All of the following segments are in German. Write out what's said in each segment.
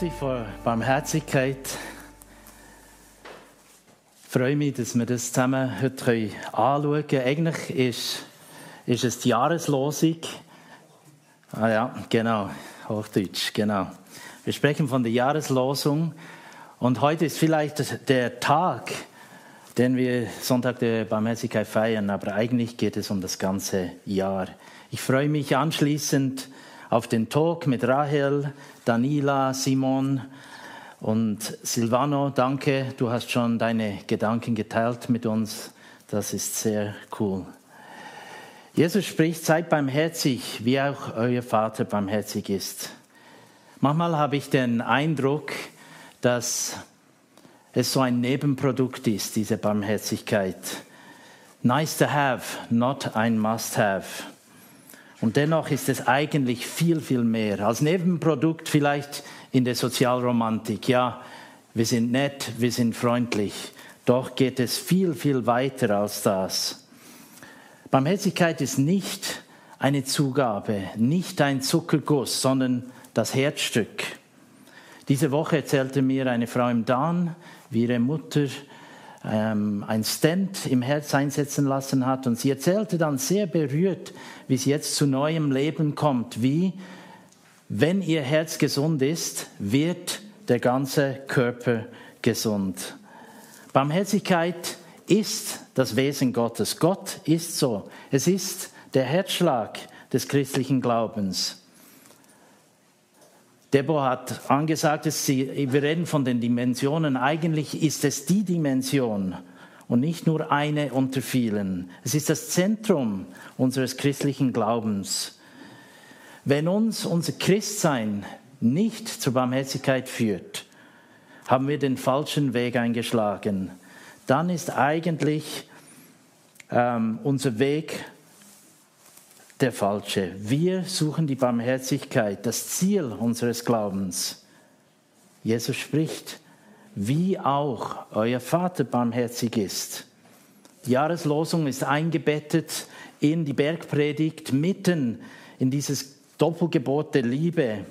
Sonntag vor Barmherzigkeit. Ich freue mich, dass wir das zusammen heute anschauen können. Eigentlich ist, ist es die Jahreslosung. Ah ja, genau, Hochdeutsch, genau. Wir sprechen von der Jahreslosung und heute ist vielleicht der Tag, den wir Sonntag der Barmherzigkeit feiern, aber eigentlich geht es um das ganze Jahr. Ich freue mich anschließend auf den Talk mit Rahel, Danila, Simon und Silvano. Danke, du hast schon deine Gedanken geteilt mit uns. Das ist sehr cool. Jesus spricht, seid barmherzig, wie auch euer Vater barmherzig ist. Manchmal habe ich den Eindruck, dass es so ein Nebenprodukt ist, diese Barmherzigkeit. Nice to have, not ein must have. Und dennoch ist es eigentlich viel, viel mehr. Als Nebenprodukt vielleicht in der Sozialromantik. Ja, wir sind nett, wir sind freundlich. Doch geht es viel, viel weiter als das. Barmherzigkeit ist nicht eine Zugabe, nicht ein Zuckerguss, sondern das Herzstück. Diese Woche erzählte mir eine Frau im Dan, wie ihre Mutter ähm, ein Stent im Herz einsetzen lassen hat. Und sie erzählte dann sehr berührt, wie sie jetzt zu neuem Leben kommt, wie, wenn ihr Herz gesund ist, wird der ganze Körper gesund. Barmherzigkeit ist das Wesen Gottes. Gott ist so. Es ist der Herzschlag des christlichen Glaubens. Debo hat angesagt, sie, wir reden von den Dimensionen. Eigentlich ist es die Dimension und nicht nur eine unter vielen. Es ist das Zentrum unseres christlichen Glaubens. Wenn uns unser Christsein nicht zur Barmherzigkeit führt, haben wir den falschen Weg eingeschlagen. Dann ist eigentlich ähm, unser Weg der falsche. Wir suchen die Barmherzigkeit, das Ziel unseres Glaubens. Jesus spricht, wie auch euer Vater barmherzig ist. Die Jahreslosung ist eingebettet in die Bergpredigt, mitten in dieses Doppelgebot der Liebe.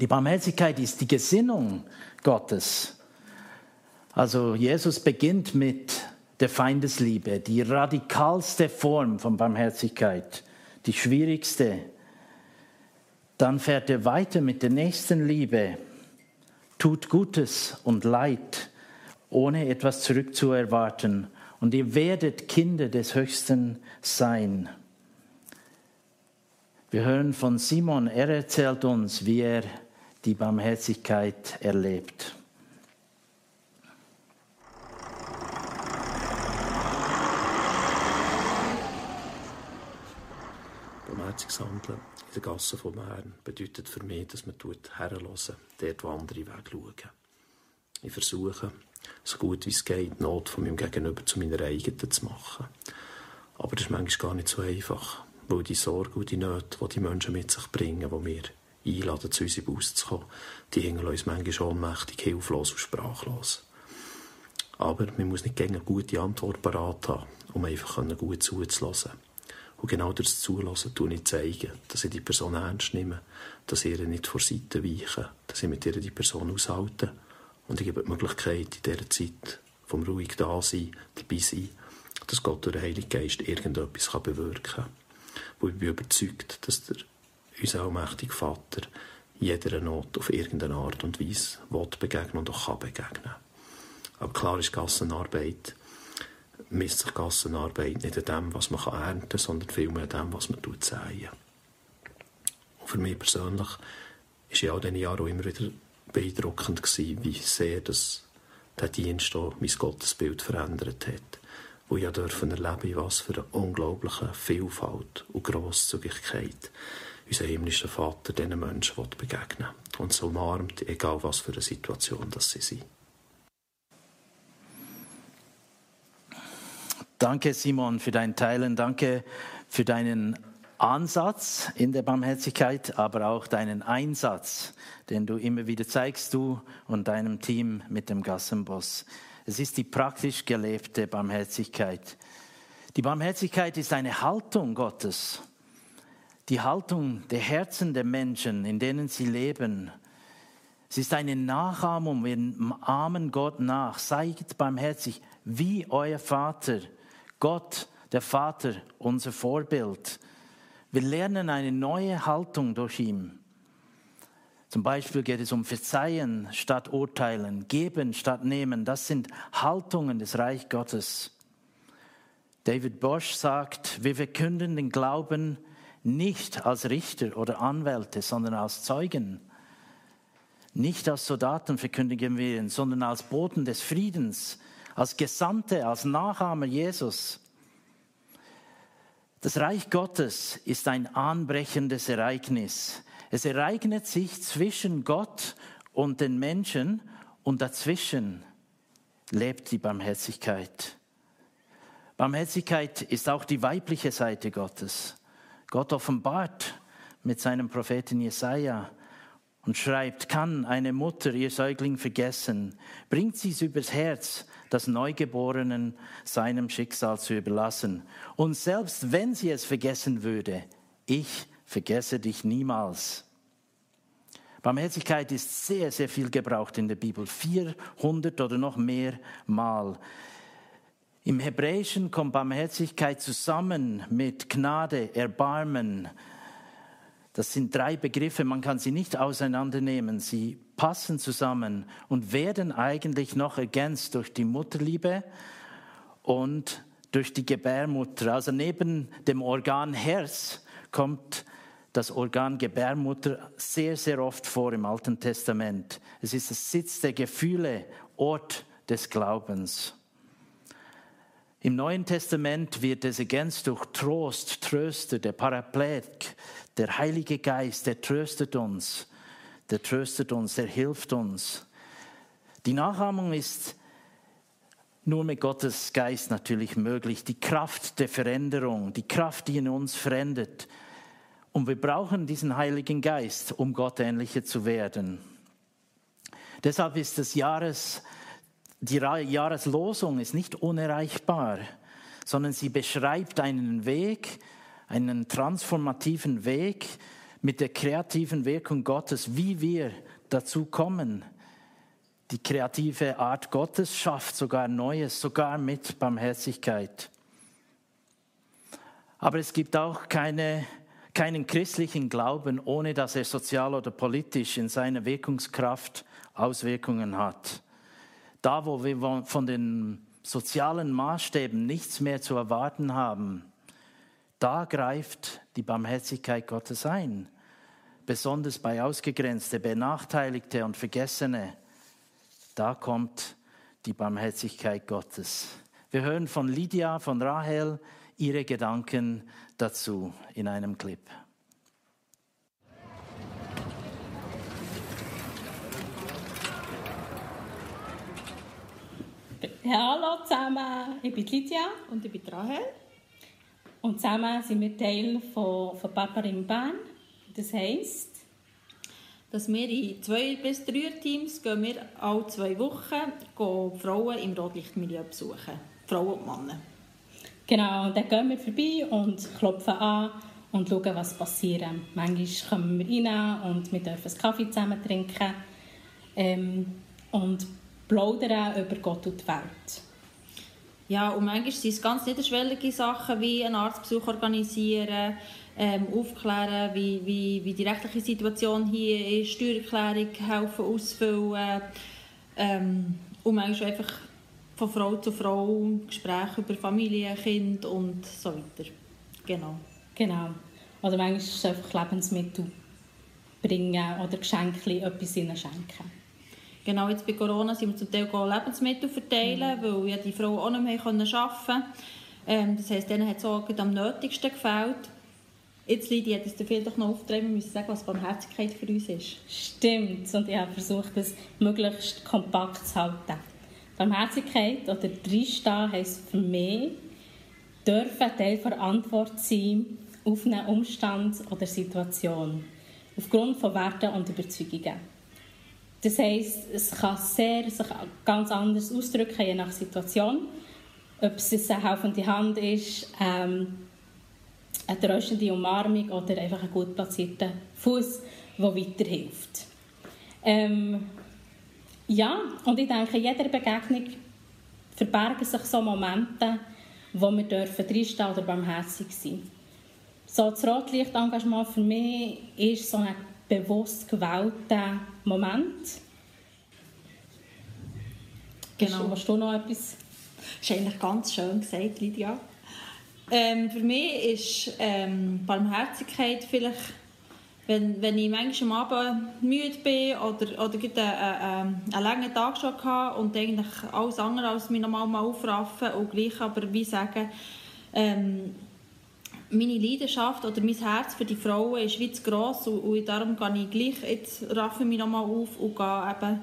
Die Barmherzigkeit ist die Gesinnung Gottes. Also Jesus beginnt mit der Feindesliebe, die radikalste Form von Barmherzigkeit, die schwierigste. Dann fährt er weiter mit der nächsten Liebe, tut Gutes und Leid, ohne etwas zurückzuerwarten. Und ihr werdet Kinder des Höchsten sein. Wir hören von Simon, er erzählt uns, wie er die Barmherzigkeit erlebt. Barmherziges in der Gasse vom Herrn bedeutet für mich, dass man herhören, dort, wo andere wegschauen. Ich versuche, so gut wie es geht, die Not von meinem Gegenüber zu meiner eigenen zu machen. Aber das ist manchmal gar nicht so einfach, weil die Sorge und die Nöte, die die Menschen mit sich bringen, die wir einladen, zu unserem Haus zu kommen, die hängen uns manchmal ohnmächtig, hilflos und sprachlos. Aber man muss nicht gerne eine gute Antwort parat haben, um einfach gut zuzulassen. Und genau das Zulassen tue ich zeigen, dass ich die Person ernst nehme, dass ich ihr nicht vor Seite weiche, dass ich mit ihr die Person aushalte. Und ich gebe die Möglichkeit, in dieser Zeit vom ruhig Dasein, dabei sein, dass Gott durch den Heiligen Geist irgendetwas kann bewirken kann. Wo ich bin überzeugt, dass der, unser allmächtige Vater jeder Not auf irgendeine Art und Weise will begegnen und auch kann begegnen. Aber klar ist Gassenarbeit, misst sich Gassenarbeit nicht an dem, was man ernten kann, sondern vielmehr an dem, was man säen. Und für mich persönlich war ja all diese Jahre auch immer wieder beeindruckend, gewesen, wie sehr das, der Dienst auch mein Gottesbild verändert hat. Wo ich dürfen erleben, was für eine unglaubliche Vielfalt und Grosszügigkeit unser himmlischer Vater diesen Menschen begegnen und so umarmt, egal was für eine Situation das sie sind. Danke, Simon, für dein Teilen. Danke für deinen Ansatz in der Barmherzigkeit, aber auch deinen Einsatz, den du immer wieder zeigst, du und deinem Team mit dem Gassenboss. Es ist die praktisch gelebte Barmherzigkeit. Die Barmherzigkeit ist eine Haltung Gottes, die Haltung der Herzen der Menschen, in denen sie leben. Es ist eine Nachahmung, wir ahmen Gott nach, seid barmherzig, wie euer Vater, Gott, der Vater, unser Vorbild. Wir lernen eine neue Haltung durch ihn. Zum Beispiel geht es um Verzeihen statt Urteilen, Geben statt Nehmen. Das sind Haltungen des Reich Gottes. David Bosch sagt, wir verkünden den Glauben nicht als Richter oder Anwälte, sondern als Zeugen. Nicht als Soldaten verkündigen wir ihn, sondern als Boten des Friedens, als Gesandte, als Nachahmer Jesus. Das Reich Gottes ist ein anbrechendes Ereignis. Es ereignet sich zwischen Gott und den Menschen und dazwischen lebt die Barmherzigkeit. Barmherzigkeit ist auch die weibliche Seite Gottes. Gott offenbart mit seinem Propheten Jesaja und schreibt, kann eine Mutter ihr Säugling vergessen? Bringt sie es übers Herz, das Neugeborenen seinem Schicksal zu überlassen. Und selbst wenn sie es vergessen würde, ich vergesse dich niemals. Barmherzigkeit ist sehr, sehr viel gebraucht in der Bibel. 400 oder noch mehr Mal. Im Hebräischen kommt Barmherzigkeit zusammen mit Gnade, Erbarmen, das sind drei Begriffe, man kann sie nicht auseinandernehmen. Sie passen zusammen und werden eigentlich noch ergänzt durch die Mutterliebe und durch die Gebärmutter. Also neben dem Organ Herz kommt das Organ Gebärmutter sehr, sehr oft vor im Alten Testament. Es ist der Sitz der Gefühle, Ort des Glaubens. Im Neuen Testament wird es ergänzt durch Trost, Tröster, der Paraplet, der Heilige Geist, der tröstet uns, der tröstet uns, der hilft uns. Die Nachahmung ist nur mit Gottes Geist natürlich möglich. Die Kraft der Veränderung, die Kraft, die in uns verändert. Und wir brauchen diesen Heiligen Geist, um Gott ähnlicher zu werden. Deshalb ist das Jahres die Jahreslosung ist nicht unerreichbar, sondern sie beschreibt einen Weg, einen transformativen Weg mit der kreativen Wirkung Gottes, wie wir dazu kommen. Die kreative Art Gottes schafft sogar Neues, sogar mit Barmherzigkeit. Aber es gibt auch keine, keinen christlichen Glauben, ohne dass er sozial oder politisch in seiner Wirkungskraft Auswirkungen hat. Da, wo wir von den sozialen Maßstäben nichts mehr zu erwarten haben, da greift die Barmherzigkeit Gottes ein. Besonders bei Ausgegrenzte, Benachteiligte und Vergessene, da kommt die Barmherzigkeit Gottes. Wir hören von Lydia, von Rahel, ihre Gedanken dazu in einem Clip. Hallo zusammen, ich bin Lydia und ich bin Rahel. Und zusammen sind wir Teil von, von Papa in Bern. Das heisst, dass wir in zwei bis drei Teams gehen wir alle zwei Wochen gehen Frauen im Rotlichtmilieu besuchen. Frauen und Männer. Genau, dann gehen wir vorbei und klopfen an und schauen, was passiert. Manchmal kommen wir rein und wir dürfen einen Kaffee zusammen trinken. Ähm, und plaudern über Gott und die Welt. Ja, und manchmal sind es ganz niederschwellige Sachen wie einen Arztbesuch organisieren, ähm, aufklären, wie, wie, wie die rechtliche Situation hier ist, Steuererklärung helfen ausfüllen ähm, und manchmal einfach von Frau zu Frau Gespräche über Familie, Kind und so weiter. Genau. Genau. Oder manchmal ist es einfach Lebensmittel bringen oder Geschenke etwas ihnen schenken. Genau jetzt bei Corona sind wir zum Teil Lebensmittel verteilen, mhm. weil ja die Frauen auch nicht mehr arbeiten konnten. Ähm, das heisst, denen hat es auch am nötigsten gefällt. Jetzt, Lydia, hättest du vielleicht noch auftreten müssen sagen, was Barmherzigkeit für uns ist. Stimmt, und ich habe versucht, das möglichst kompakt zu halten. Barmherzigkeit oder Drinstehen heisst für mich, dürfen Teil der Antwort sein auf einen Umstand oder Situation, aufgrund von Werten und Überzeugungen. Das heisst, es kann sehr, sich ganz anders ausdrücken, je nach Situation. Ob es eine helfende Hand ist, ähm, eine tröstende Umarmung oder einfach ein gut platzierter Fuß, der weiterhilft. Ähm, ja, und ich denke, in jeder Begegnung verbergen sich so Momente, wo wir dürfen drinstehen oder barmherzig sein So das Rotlichtengagement für mich ist so ein bewusst gewählter Moment. Genau. Hast du noch etwas? Das ist eigentlich ganz schön gesagt, Lydia. Ähm, für mich ist ähm, Barmherzigkeit vielleicht, wenn, wenn ich manchmal am Abend müde bin oder, oder einen, einen, einen langen Tag schon hatte und eigentlich alles andere als mich nochmal mal aufraffen und gleich aber wie sagen, ähm, meine Leidenschaft oder mein Herz für die Frauen ist wie zu gross und, und darum gehe ich gleich, jetzt raffe mich nochmal auf und gehe eben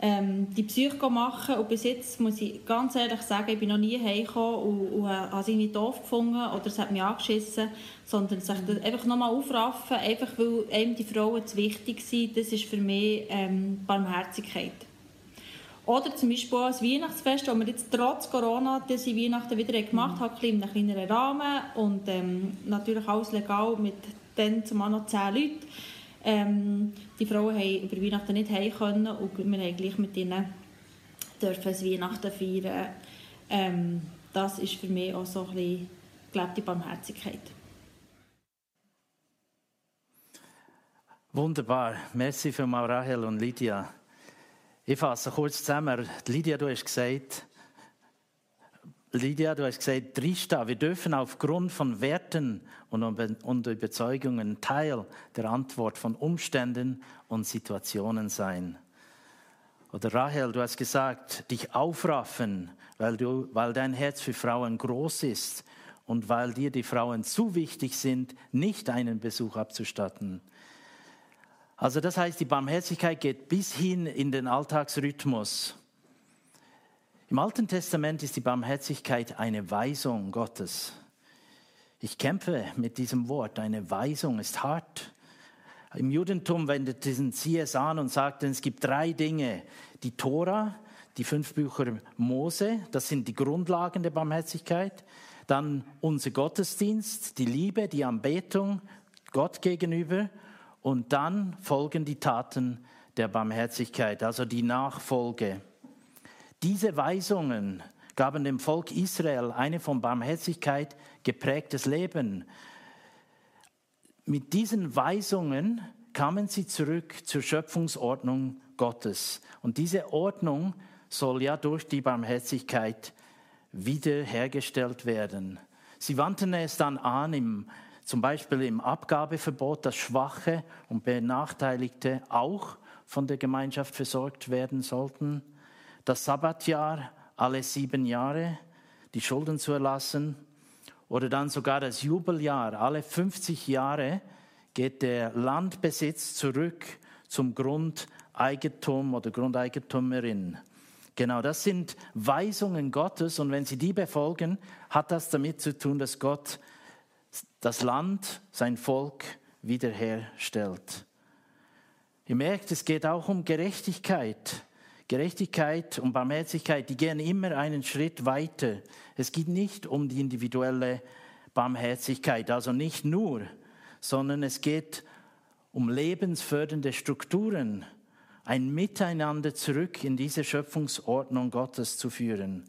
ähm, die Psyche machen und bis jetzt muss ich ganz ehrlich sagen, ich bin noch nie heimgekommen und, und habe sie nicht doof gefunden oder es hat mich angeschissen, sondern sich das einfach nochmal aufraffen, einfach weil einem die Frauen zu wichtig sind, das ist für mich ähm, Barmherzigkeit. Oder zum Beispiel auch ein Weihnachtsfest, das wir jetzt trotz Corona diese Weihnachten wieder gemacht haben, in einem kleineren Rahmen und ähm, natürlich alles legal mit dann zumal noch zehn Leuten. Ähm, die Frauen haben über Weihnachten nicht heim können und wir haben gleich mit ihnen dürfen ein Weihnachten feiern. Ähm, das ist für mich auch so ein bisschen gelebte Barmherzigkeit. Wunderbar. Merci für Rahel und Lydia. Ich fasse kurz zusammen. Lydia, du hast gesagt, Lydia, du hast gesagt, Trista, wir dürfen aufgrund von Werten und Überzeugungen Teil der Antwort von Umständen und Situationen sein. Oder Rahel, du hast gesagt, dich aufraffen, weil, du, weil dein Herz für Frauen groß ist und weil dir die Frauen zu wichtig sind, nicht einen Besuch abzustatten. Also das heißt, die Barmherzigkeit geht bis hin in den Alltagsrhythmus. Im Alten Testament ist die Barmherzigkeit eine Weisung Gottes. Ich kämpfe mit diesem Wort. Eine Weisung ist hart. Im Judentum wendeten sie es an und sagten, es gibt drei Dinge. Die Tora, die fünf Bücher Mose, das sind die Grundlagen der Barmherzigkeit. Dann unser Gottesdienst, die Liebe, die Anbetung Gott gegenüber und dann folgen die Taten der Barmherzigkeit, also die Nachfolge. Diese Weisungen gaben dem Volk Israel eine von Barmherzigkeit geprägtes Leben. Mit diesen Weisungen kamen sie zurück zur Schöpfungsordnung Gottes. Und diese Ordnung soll ja durch die Barmherzigkeit wiederhergestellt werden. Sie wandten es dann an im zum Beispiel im Abgabeverbot, dass Schwache und Benachteiligte auch von der Gemeinschaft versorgt werden sollten. Das Sabbatjahr alle sieben Jahre, die Schulden zu erlassen. Oder dann sogar das Jubeljahr, alle 50 Jahre geht der Landbesitz zurück zum Grundeigentum oder Grundeigentümerin. Genau, das sind Weisungen Gottes und wenn Sie die befolgen, hat das damit zu tun, dass Gott das Land, sein Volk wiederherstellt. Ihr merkt, es geht auch um Gerechtigkeit. Gerechtigkeit und Barmherzigkeit, die gehen immer einen Schritt weiter. Es geht nicht um die individuelle Barmherzigkeit, also nicht nur, sondern es geht um lebensfördernde Strukturen, ein Miteinander zurück in diese Schöpfungsordnung Gottes zu führen.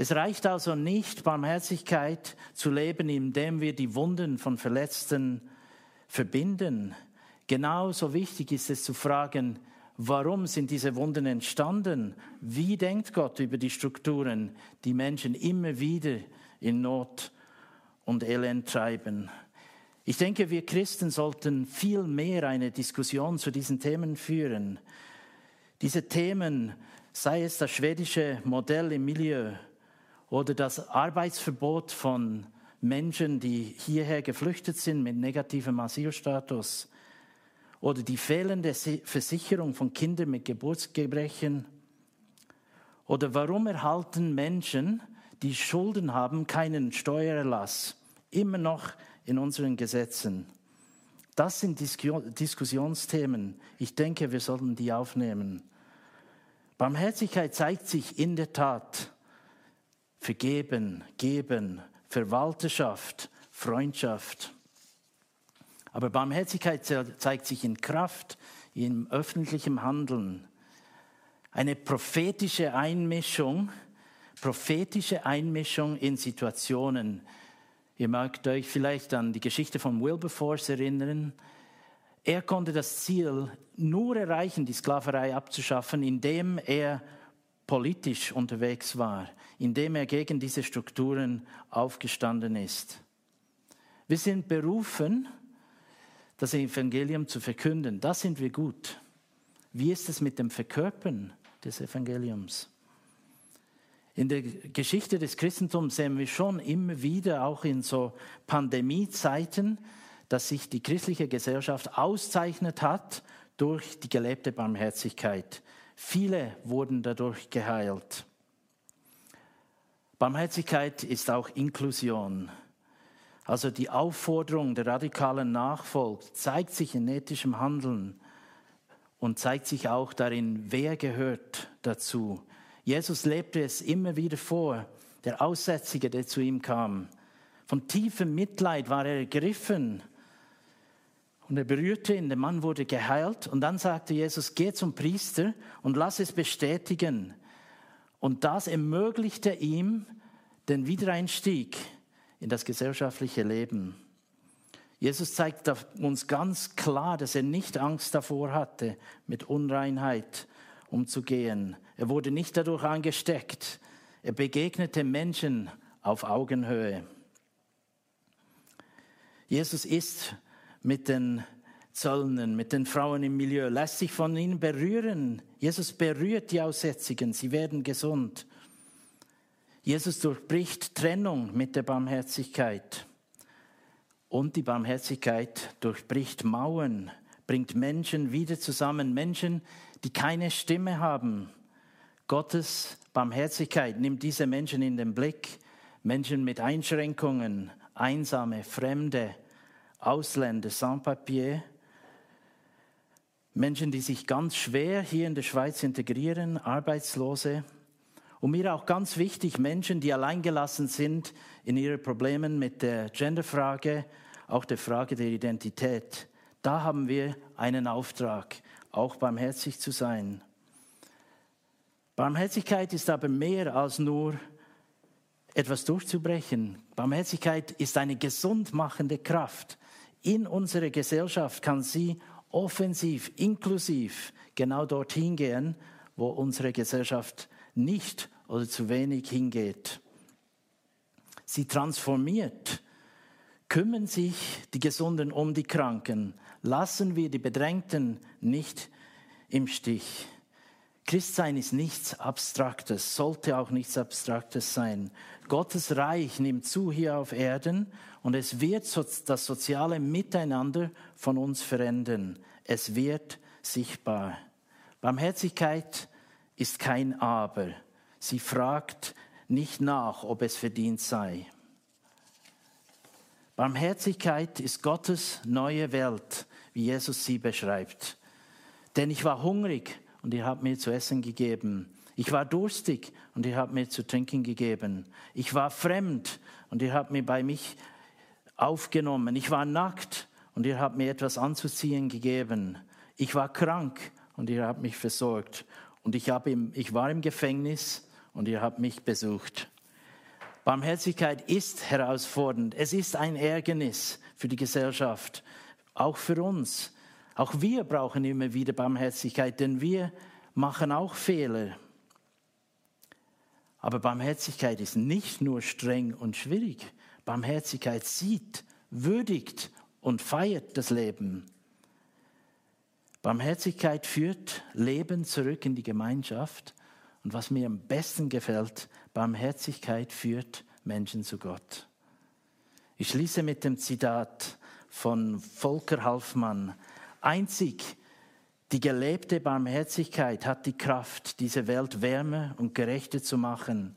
Es reicht also nicht, Barmherzigkeit zu leben, indem wir die Wunden von Verletzten verbinden. Genauso wichtig ist es zu fragen, warum sind diese Wunden entstanden? Wie denkt Gott über die Strukturen, die Menschen immer wieder in Not und Elend treiben? Ich denke, wir Christen sollten viel mehr eine Diskussion zu diesen Themen führen. Diese Themen, sei es das schwedische Modell im Milieu, oder das Arbeitsverbot von Menschen, die hierher geflüchtet sind mit negativem Asylstatus oder die fehlende Versicherung von Kindern mit Geburtsgebrechen oder warum erhalten Menschen, die Schulden haben, keinen Steuererlass immer noch in unseren Gesetzen? Das sind Diskussionsthemen. Ich denke, wir sollten die aufnehmen. Barmherzigkeit zeigt sich in der Tat. Vergeben, geben, Verwalterschaft, Freundschaft. Aber Barmherzigkeit zeigt sich in Kraft, in öffentlichem Handeln. Eine prophetische Einmischung, prophetische Einmischung in Situationen. Ihr mögt euch vielleicht an die Geschichte von Wilberforce erinnern. Er konnte das Ziel nur erreichen, die Sklaverei abzuschaffen, indem er politisch unterwegs war, indem er gegen diese Strukturen aufgestanden ist. Wir sind berufen, das Evangelium zu verkünden. Das sind wir gut. Wie ist es mit dem Verkörpern des Evangeliums? In der Geschichte des Christentums sehen wir schon immer wieder, auch in so Pandemiezeiten, dass sich die christliche Gesellschaft auszeichnet hat durch die gelebte Barmherzigkeit. Viele wurden dadurch geheilt. Barmherzigkeit ist auch Inklusion. Also die Aufforderung der radikalen Nachfolge zeigt sich in ethischem Handeln und zeigt sich auch darin, wer gehört dazu. Jesus lebte es immer wieder vor, der Aussätzige, der zu ihm kam. Von tiefem Mitleid war er ergriffen und er berührte ihn, der Mann wurde geheilt und dann sagte Jesus, geh zum Priester und lass es bestätigen. Und das ermöglichte ihm den Wiedereinstieg in das gesellschaftliche Leben. Jesus zeigt uns ganz klar, dass er nicht Angst davor hatte, mit Unreinheit umzugehen. Er wurde nicht dadurch angesteckt. Er begegnete Menschen auf Augenhöhe. Jesus ist mit den Zöllnern, mit den Frauen im Milieu, lässt sich von ihnen berühren. Jesus berührt die Aussätzigen, sie werden gesund. Jesus durchbricht Trennung mit der Barmherzigkeit. Und die Barmherzigkeit durchbricht Mauern, bringt Menschen wieder zusammen, Menschen, die keine Stimme haben. Gottes Barmherzigkeit nimmt diese Menschen in den Blick, Menschen mit Einschränkungen, einsame, Fremde, Ausländer, Sans-Papier, Menschen, die sich ganz schwer hier in der Schweiz integrieren, Arbeitslose. Und mir auch ganz wichtig, Menschen, die alleingelassen sind in ihren Problemen mit der Genderfrage, auch der Frage der Identität. Da haben wir einen Auftrag, auch barmherzig zu sein. Barmherzigkeit ist aber mehr als nur etwas durchzubrechen. Barmherzigkeit ist eine gesund machende Kraft in unserer Gesellschaft kann sie offensiv, inklusiv genau dorthin gehen, wo unsere Gesellschaft nicht oder zu wenig hingeht. Sie transformiert. Kümmern sich die Gesunden um die Kranken. Lassen wir die Bedrängten nicht im Stich. Christsein ist nichts Abstraktes, sollte auch nichts Abstraktes sein. Gottes Reich nimmt zu hier auf Erden und es wird das soziale Miteinander von uns verändern. Es wird sichtbar. Barmherzigkeit ist kein Aber. Sie fragt nicht nach, ob es verdient sei. Barmherzigkeit ist Gottes neue Welt, wie Jesus sie beschreibt. Denn ich war hungrig und ihr habt mir zu essen gegeben. Ich war durstig und ihr habt mir zu trinken gegeben. Ich war fremd und ihr habt mir bei mich aufgenommen. Ich war nackt und ihr habt mir etwas anzuziehen gegeben. Ich war krank und ihr habt mich versorgt. Und ich, hab im, ich war im Gefängnis und ihr habt mich besucht. Barmherzigkeit ist herausfordernd. Es ist ein Ärgernis für die Gesellschaft, auch für uns. Auch wir brauchen immer wieder Barmherzigkeit, denn wir machen auch Fehler. Aber Barmherzigkeit ist nicht nur streng und schwierig. Barmherzigkeit sieht, würdigt und feiert das Leben. Barmherzigkeit führt Leben zurück in die Gemeinschaft. Und was mir am besten gefällt, Barmherzigkeit führt Menschen zu Gott. Ich schließe mit dem Zitat von Volker Halfmann. Einzig die gelebte Barmherzigkeit hat die Kraft, diese Welt wärmer und gerechter zu machen.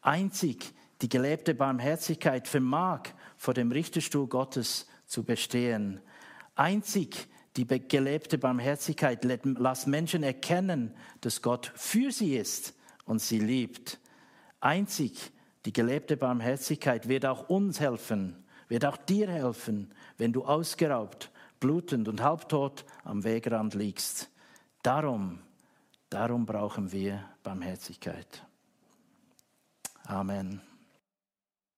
Einzig die gelebte Barmherzigkeit vermag, vor dem Richterstuhl Gottes zu bestehen. Einzig die gelebte Barmherzigkeit lässt Menschen erkennen, dass Gott für sie ist und sie liebt. Einzig die gelebte Barmherzigkeit wird auch uns helfen, wird auch dir helfen, wenn du ausgeraubt, blutend und halbtot am Wegrand liegst. Darum, darum brauchen wir Barmherzigkeit. Amen.